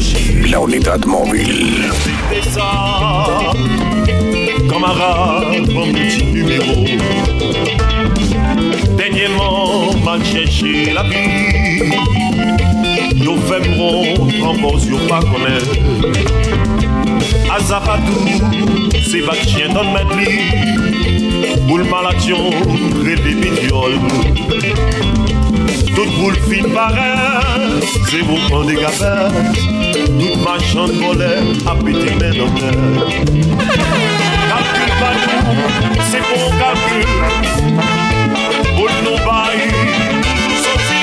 C, la unidad móvil. Camarade, mon petit numéro. Dernièrement, m'a cherché la vie. Fait mon encore yo pas connaître. Azapadou, c'est va chien dans le. Boule malation, viol. Toute boule fine pareille, c'est vous prendre des Tout machan volè apite men an mè Kalkul pa nou, se pou kalkul Bout nou bayi, nou soti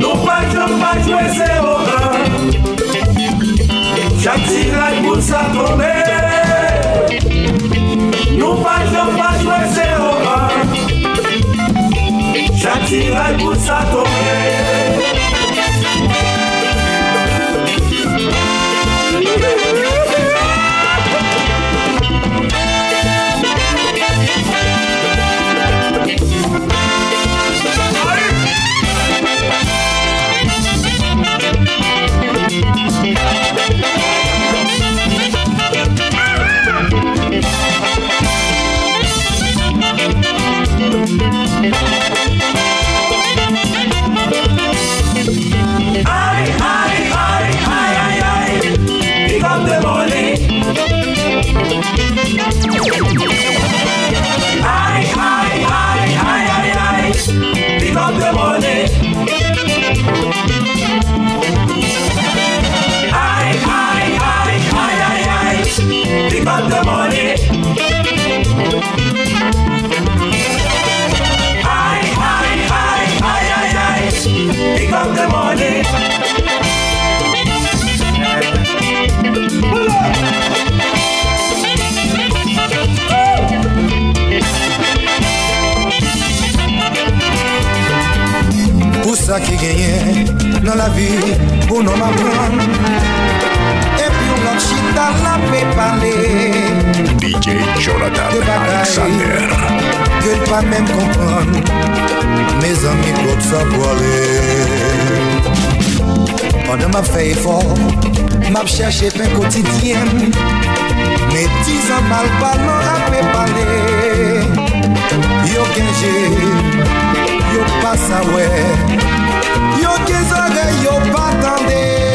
Nou pa jom pa jwe se oran Chak si la kout sa tombe. Nou pa jom pa jwe se oran Chak si la kout sa tombe. have the money. I, I, I, I, I, pick up the money. Sa ki genyen nan la vi pou nou E pi ou blan chita la pe pale Jonathan Alexander. Gèl pa mèm kompran Mè zanmi klot sa boalè Pande m ap fè efor M ap chèche pen kotidyen Mè dizan mal palan apè palè Yo genje Yo pasawè Yo gen zore yo patande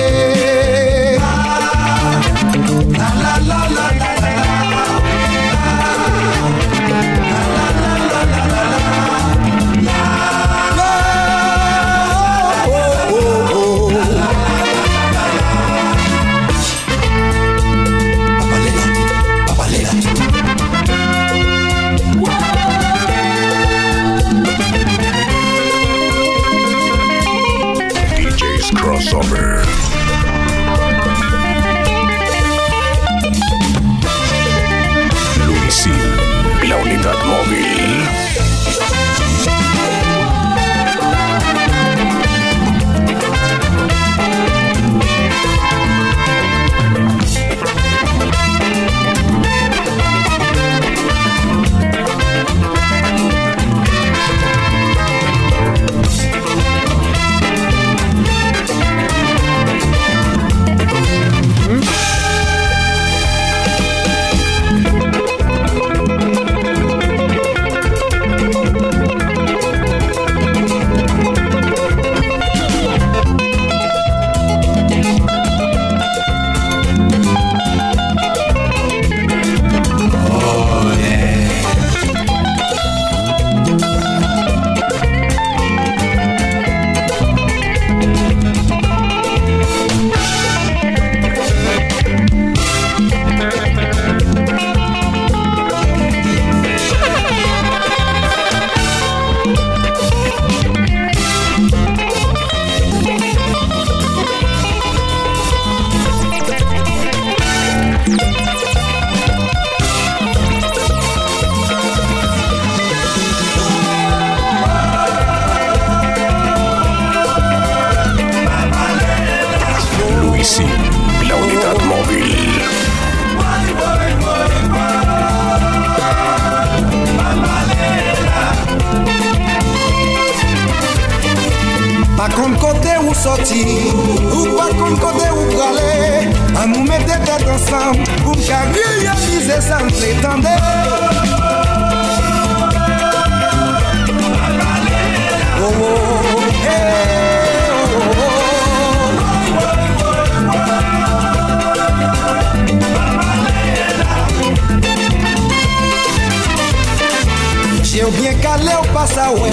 la we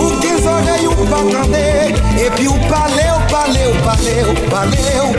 Ou gen zore ou pa kande. E pi ou pale ou pale ou pale ou pale ou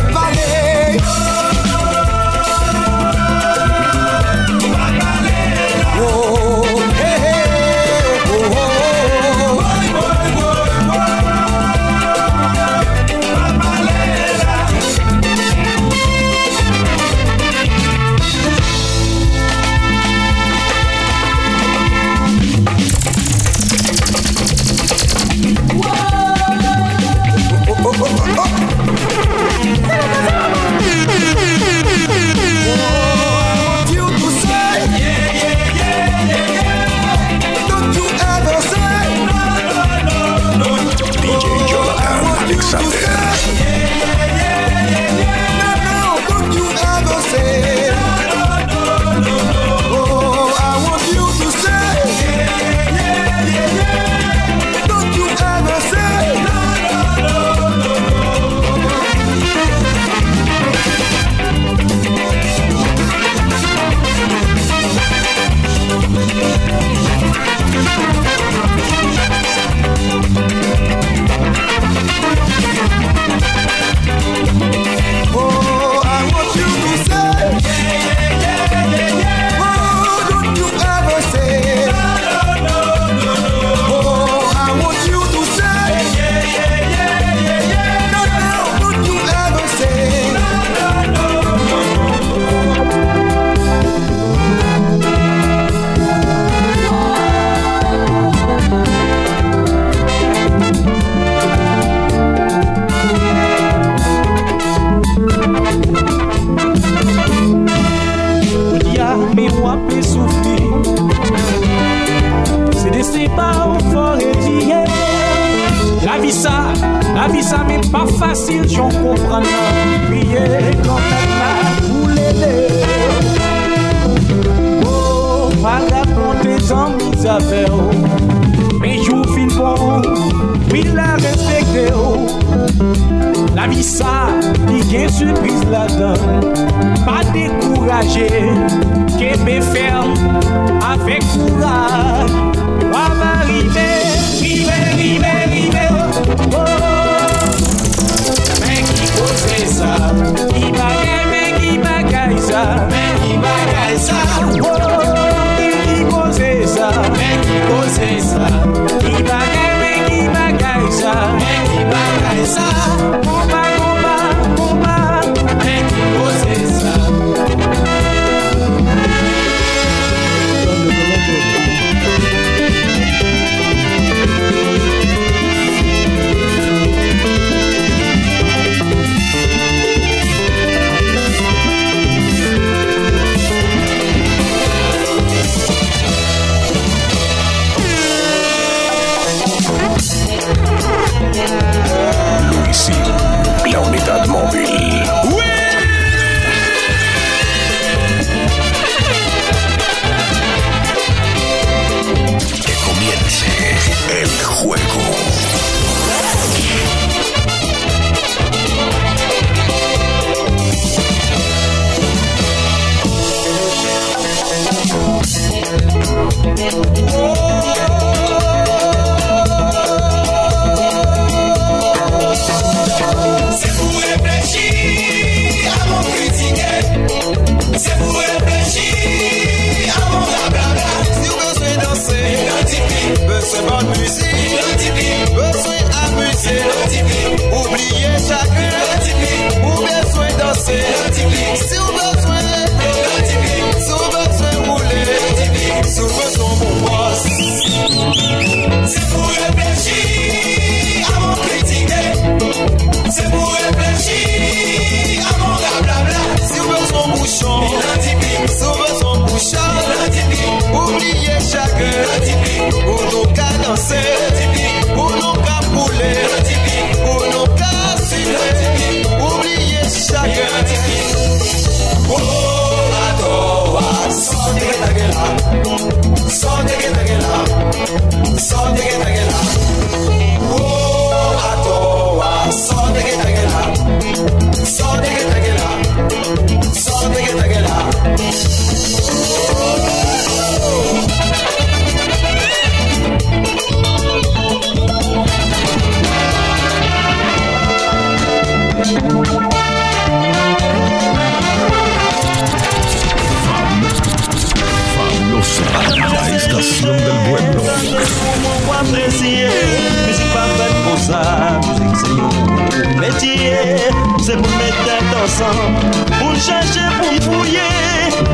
c'est métier C'est pour mettre tête ensemble, pour chercher, pour fouiller.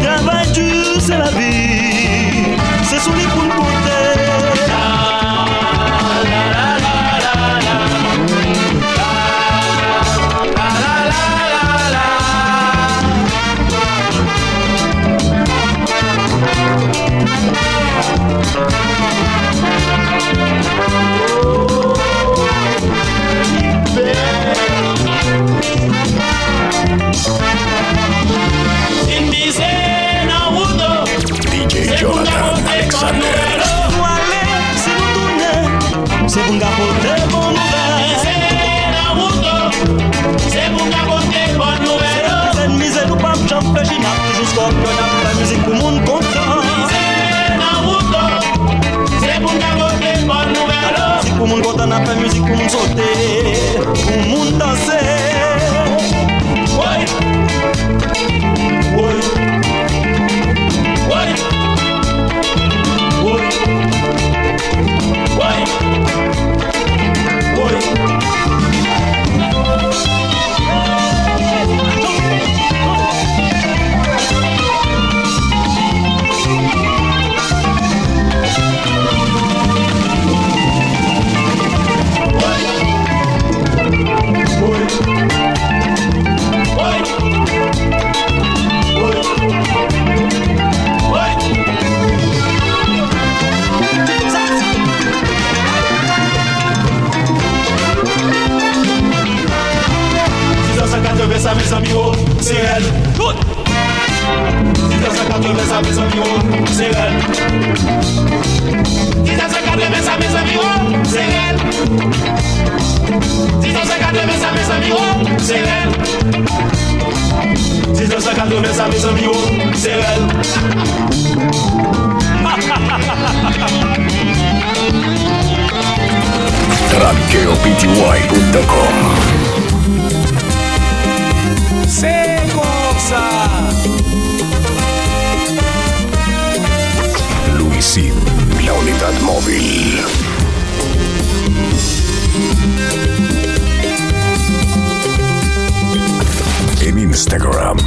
Travail dur, c'est la vie, c'est souligner pour le compter uruguay.com. ¡Se goza! La unidad móvil. En Instagram,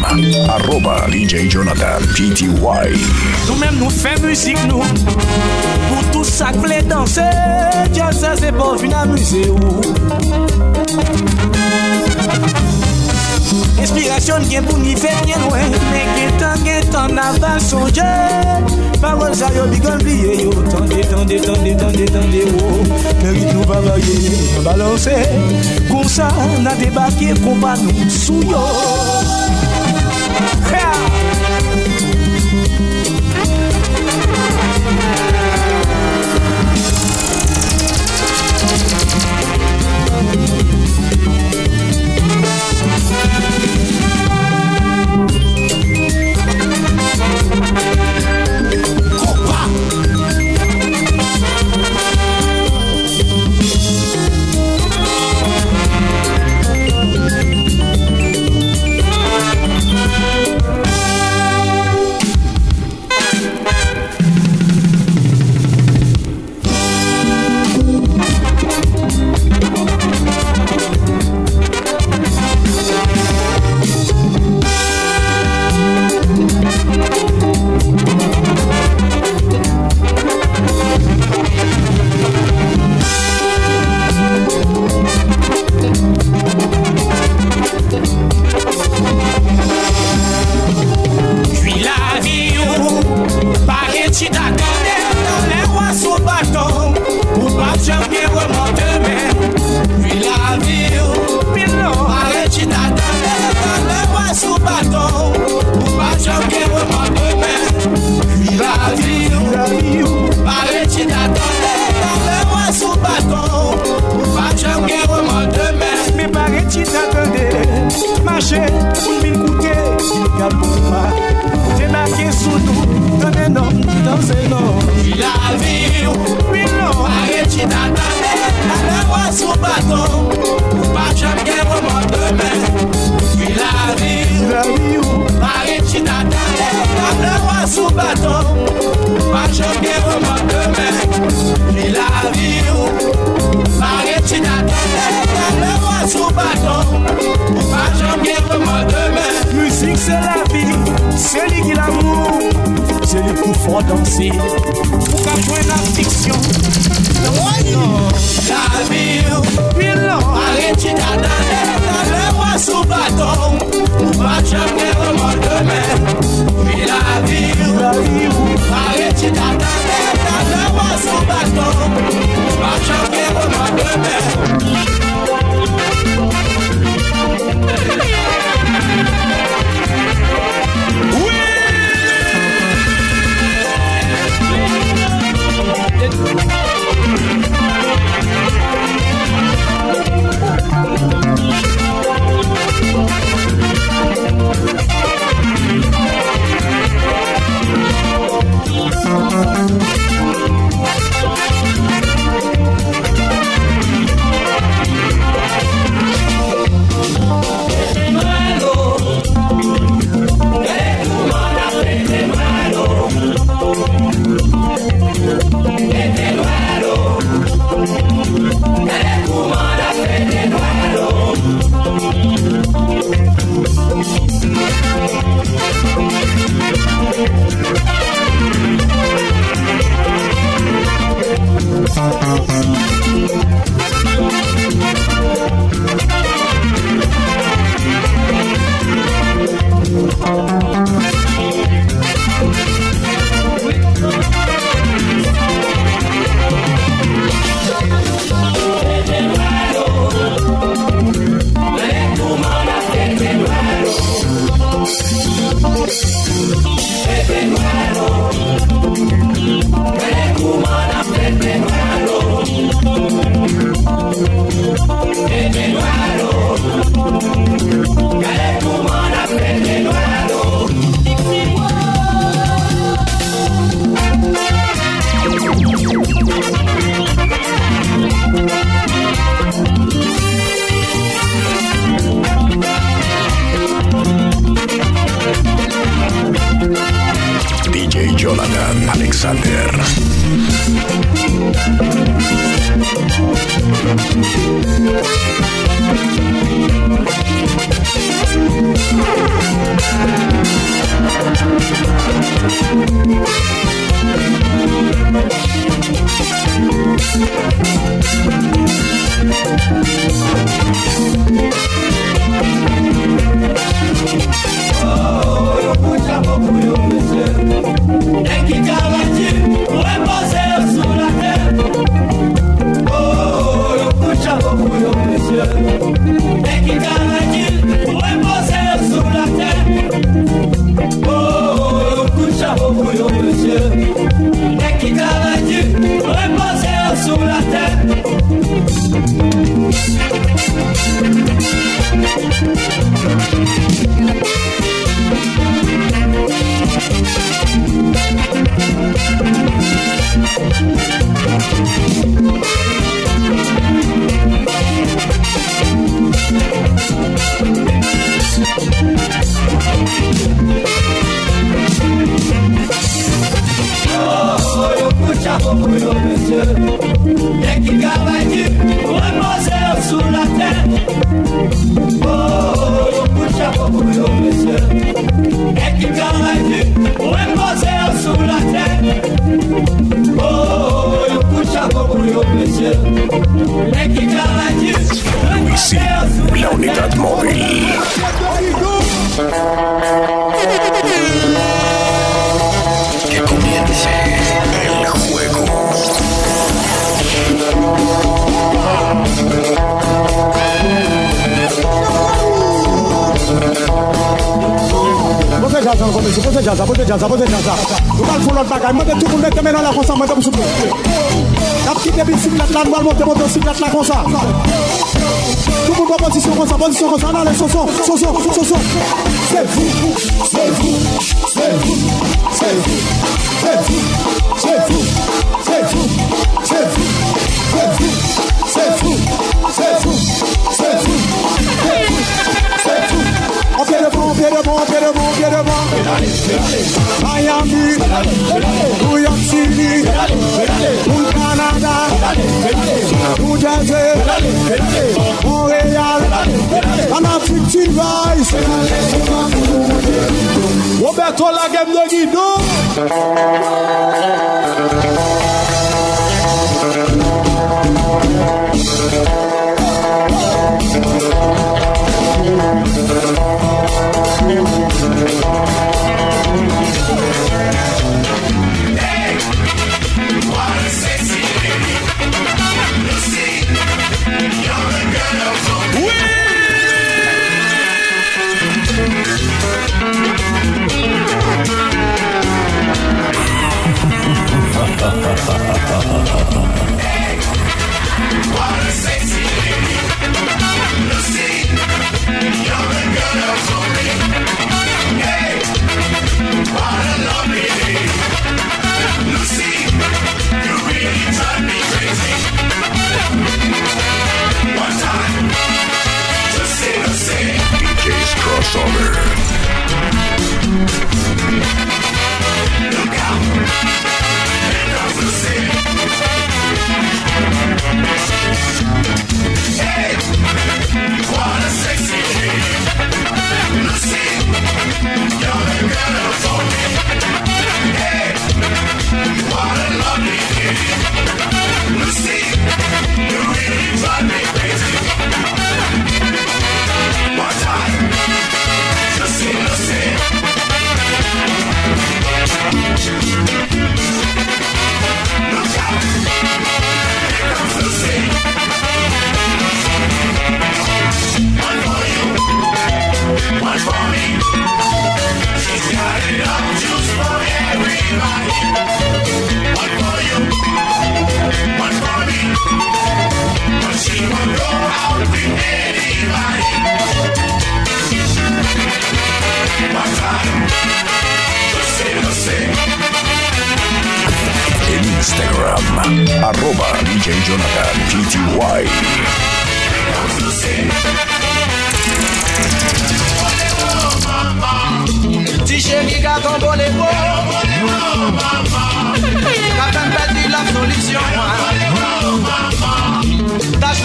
arroba DJ Jonathan PTY. Sak vle danse, diyo se se bon, pou fin amuse ou. Inspirasyon gen pou ni fe gen wen Men gen tan gen tan avan sonje. Parol sa yo bigon bliye yo Tande, tande, tande, tande, tande ou Men rit nou bavaye, balanse Gonsa nan debake kompa nou sou yo. choqué comment demain, il le roi sous bâton, pas demain. Musique c'est la vie, c'est lui qui l'amour, c'est lui qui danser, pour qu'à la fiction. La vie, marie-tu le roi sous bâton, facem de oricâme Și la Oh, Pose jaza, pose pose pose jaza. Nou foun lot bagay, mwen de tout moun la mwen de. Nap monte monte siklat la moun kon posisyon posisyon c'est vous, c'est pied devant, pied devant, pied devant. Miami, New York City, New Canada, New Jersey, Montréal, en Afrique, tu rise. Roberto la game de Guido.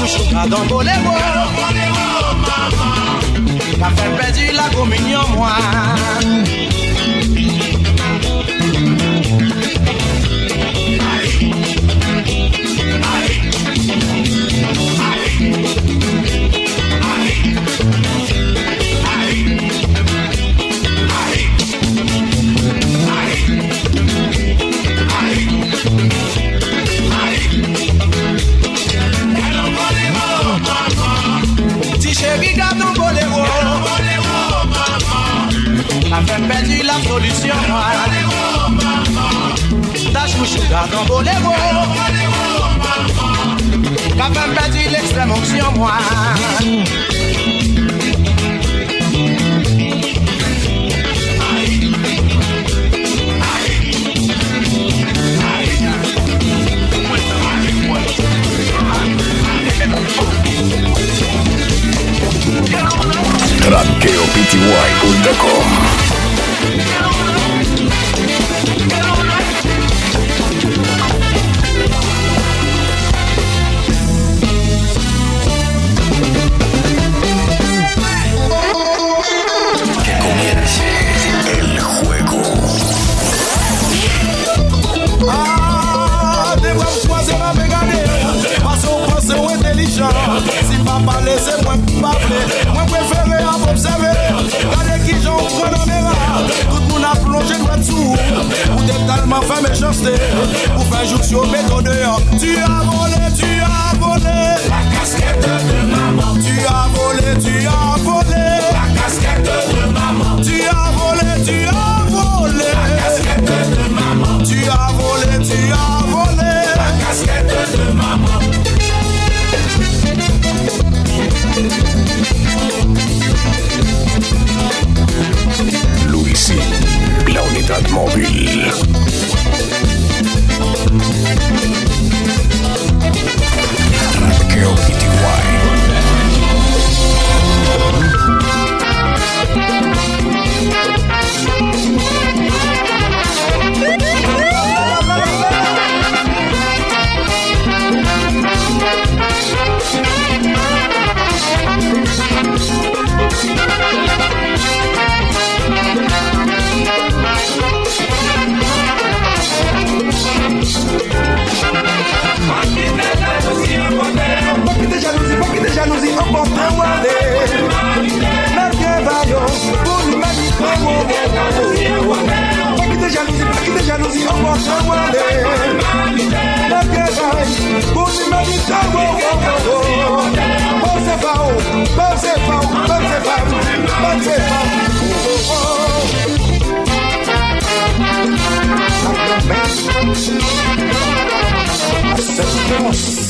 Ka don bolevo Ka fèl pèdi la kominyon mwa solution Ta chouchou ka ton boléro fen perdu l'extrême onction moi. TranqueoPTY.com Ou fè jouk sur méthode Tu as volé, tu as volé. La casquette de maman. Tu as volé, tu as volé. La casquette de maman. Tu as volé, tu as volé. La casquette de maman. Tu as volé, tu as volé. La casquette de maman. Luisin, la unidad móvil. Ranqueo PTY. comporteu a ley. Nadie valió por un magnífico Para que te jalousie, para que te jalousie, comporteu a lei. Nadie vai por un magnífico Você vai, você vai, você vai, você vai. Acceptemos.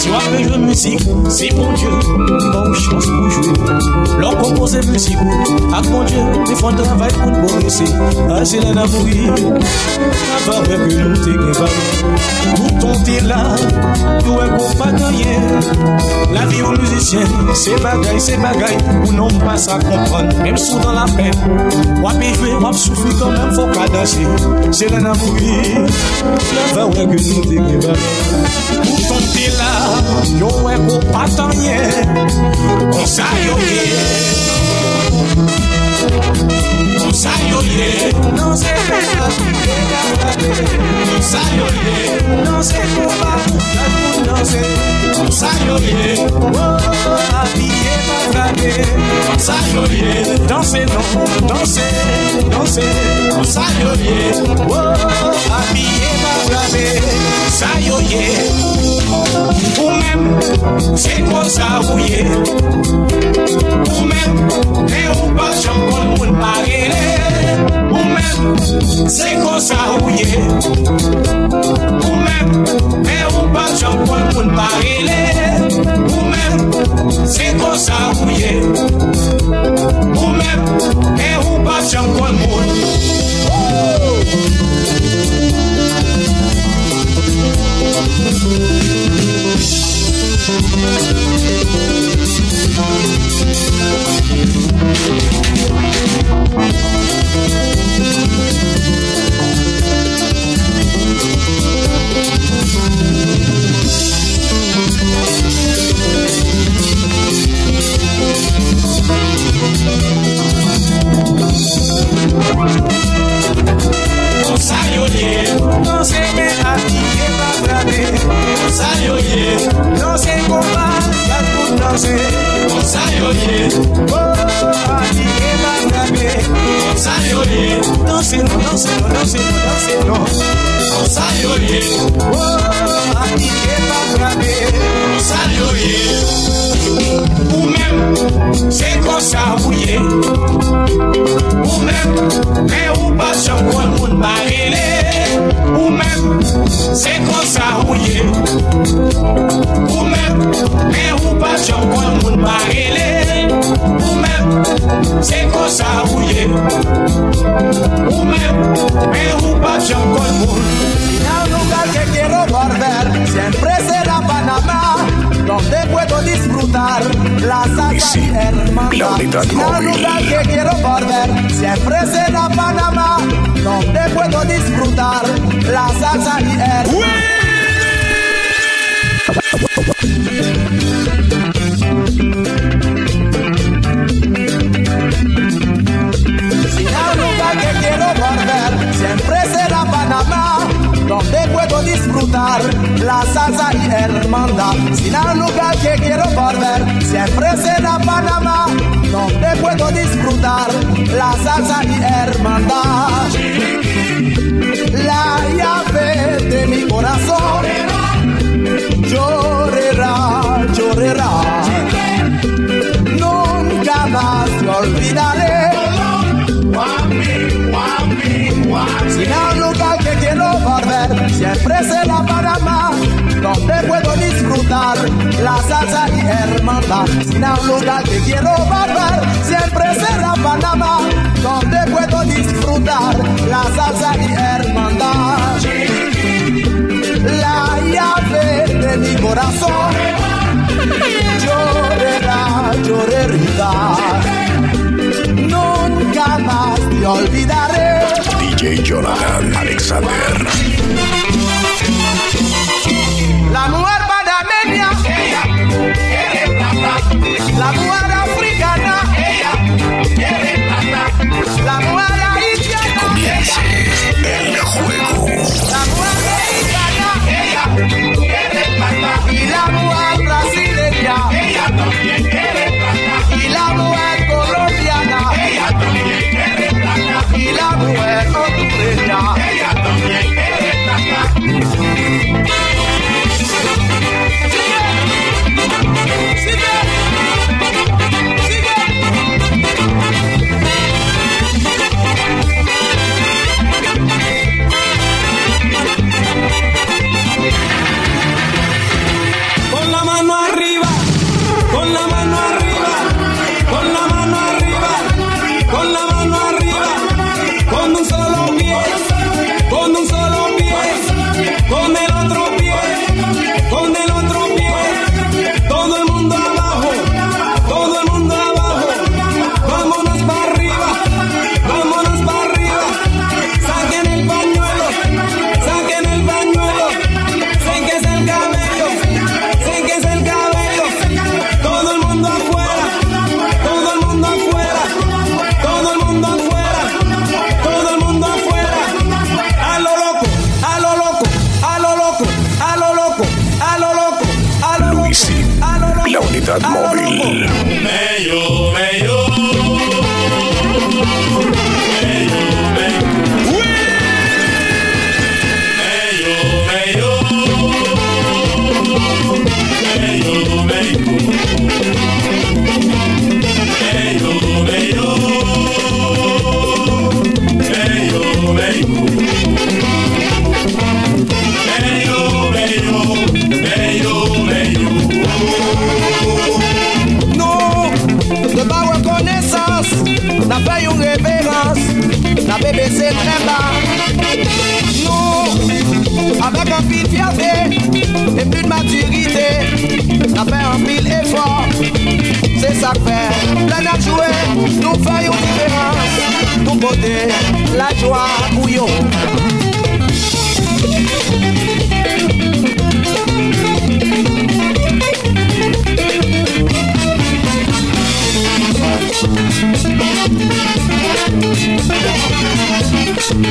Si wap pe jwe müzik, si bon Dieu. Bon chans pou jwe Lò kompose müzik ou Ak bon Dieu, te fon travay pou n'bonese Ase lè nan mouri Ava wè ke nou te gen valè Mouton te la Tou wè kou pa ganyen La vi ou müzisyen Se bagay, se bagay Ou non pa sa kompran Mèm sou dan la pen Wap pe jwe, wap soufi kan mèm fò ka danse Se lè nan mouri Ava wè ke nou te gen valè Mouton te la yo hueco patanye, osayo ye, osayo ye, no se deja, osayo ye, no se copa, no se, osayo ye, oh, a ti es bastante, osayo ye, danse no, danse, danse, osayo ye, oh, a ti es. sa yo ye. Ou men, se kwa sa ou ye. Ou men, e ou pa chan kon moun parele Ou men, se kwa sa ou ye. Ou men, e ou pa chan kon moun parele Ou men, se kwa sa ou ye. Ou men, e ou pa chan kon moun. Oh! Thank No se me atiqueta otra Sayoye, no se comparta con no se. Sayoye, oh, atiqueta otra vez. Sayoye, no se, no, no se, no, no se, no se, no. Sayoye, oh, atiqueta otra vez. Sayoye. Ou men, se konsa ou ye Ou men, men ou pa chan kon moun barele. Ou men, se konsa ou ye Ou men, men ou pa chan kon moun barele. Ou men, se konsa ou ye Ou men, men ou pa chan kon moun. Si nan lugar que quiero volver Siempre será Panamá donde puedo disfrutar la salsa y hermandad. la que quiero volver siempre será Panamá, donde puedo disfrutar la salsa y hermandad. Que quiero volver siempre será Panamá, donde disfrutar la salsa y hermandad. Si al lugar que quiero volver siempre será Panamá, donde puedo disfrutar la salsa y hermandad. La llave de mi corazón llorará, llorará. Nunca más te olvidaré. Sin siempre será Panamá, donde puedo disfrutar la salsa y hermandad. Sin lugar que quiero volver, siempre será Panamá, donde puedo disfrutar la salsa y hermandad. La llave de mi corazón llorará, llorará. Nunca más te olvidaré. DJ Jonathan Alexander. La mujer panameña, ella quiere plata. La mujer africana, ella quiere plata. La mujer haitiana, que comience el juego. La mujer haitiana, ella quiere plata. Y la mujer brasileña, ella también quiere plata. Y la mujer Bébé c'est très bas. Nous, avec un pile fierté et plus de maturité, ça fait un pile effort. C'est ça que fait, plein à nous faisons différence. Nous beauté, la joie, bouillon.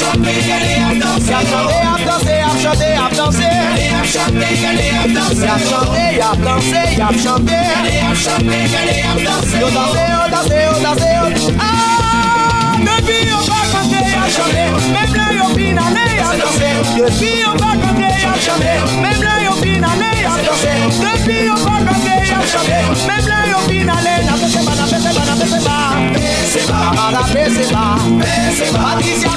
chanter, allez hop danser. Y'a chanter, hop danser, y'a chanter, hop danser. Allez hop chanter, allez hop danser. Y'a chanter, y'a danser, y'a chanter. Allez hop chanter, allez hop danser. Yo danser, yo danser, yo danser. Ah, baby, yo jamais Même là Depuis pas côté ya jamais Même là yo Depuis pas côté ya Même Na na na pese ba Pese ba, na pese ba Pese Alexander Alicia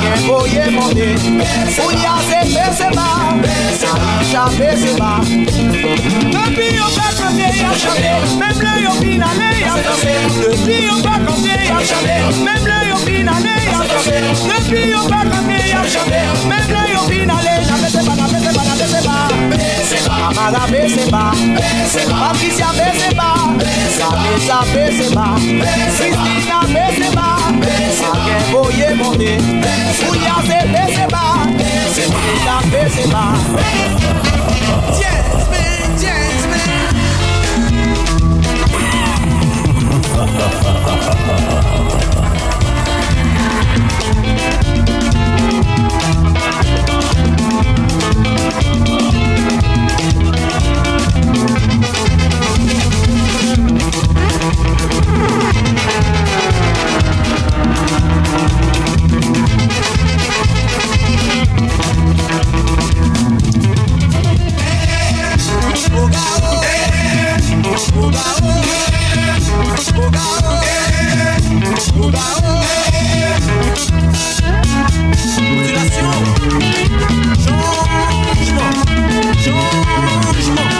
Kembo cabeça e lá. Campinho pra candeia, chamei, même l'œil au pinanei, attrapé. Campinho pra candeia, chamei, même l'œil au pinanei, attrapé. Campinho pra candeia, chamei, même l'œil au pinanei, na bezeba, na bezeba, na bezeba. Bezeba, amada bezeba, bezeba, Patrícia bezeba, Camisa bezeba, Cristina bezeba, Agué boye monte, Cuiazé bezeba, bezeba. Sing me Modulation, changement, changement.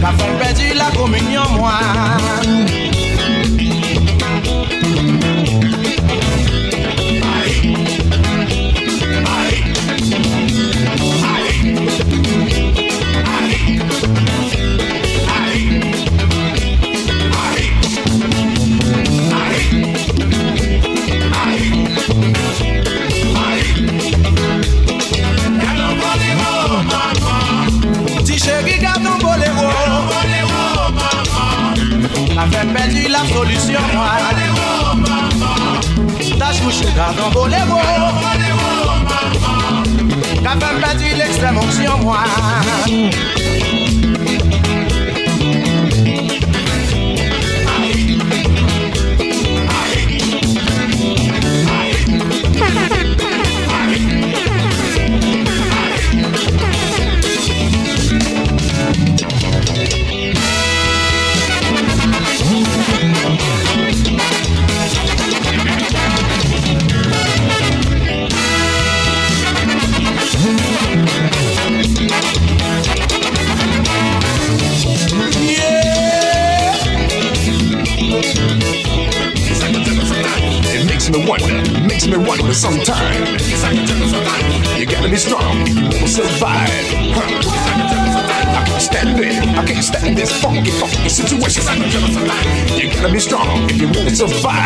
Ka fèl pèdi la kominyon mwa la solution Tâche mouche garde en boléro Capable battu l'extrême onction moi. of fire.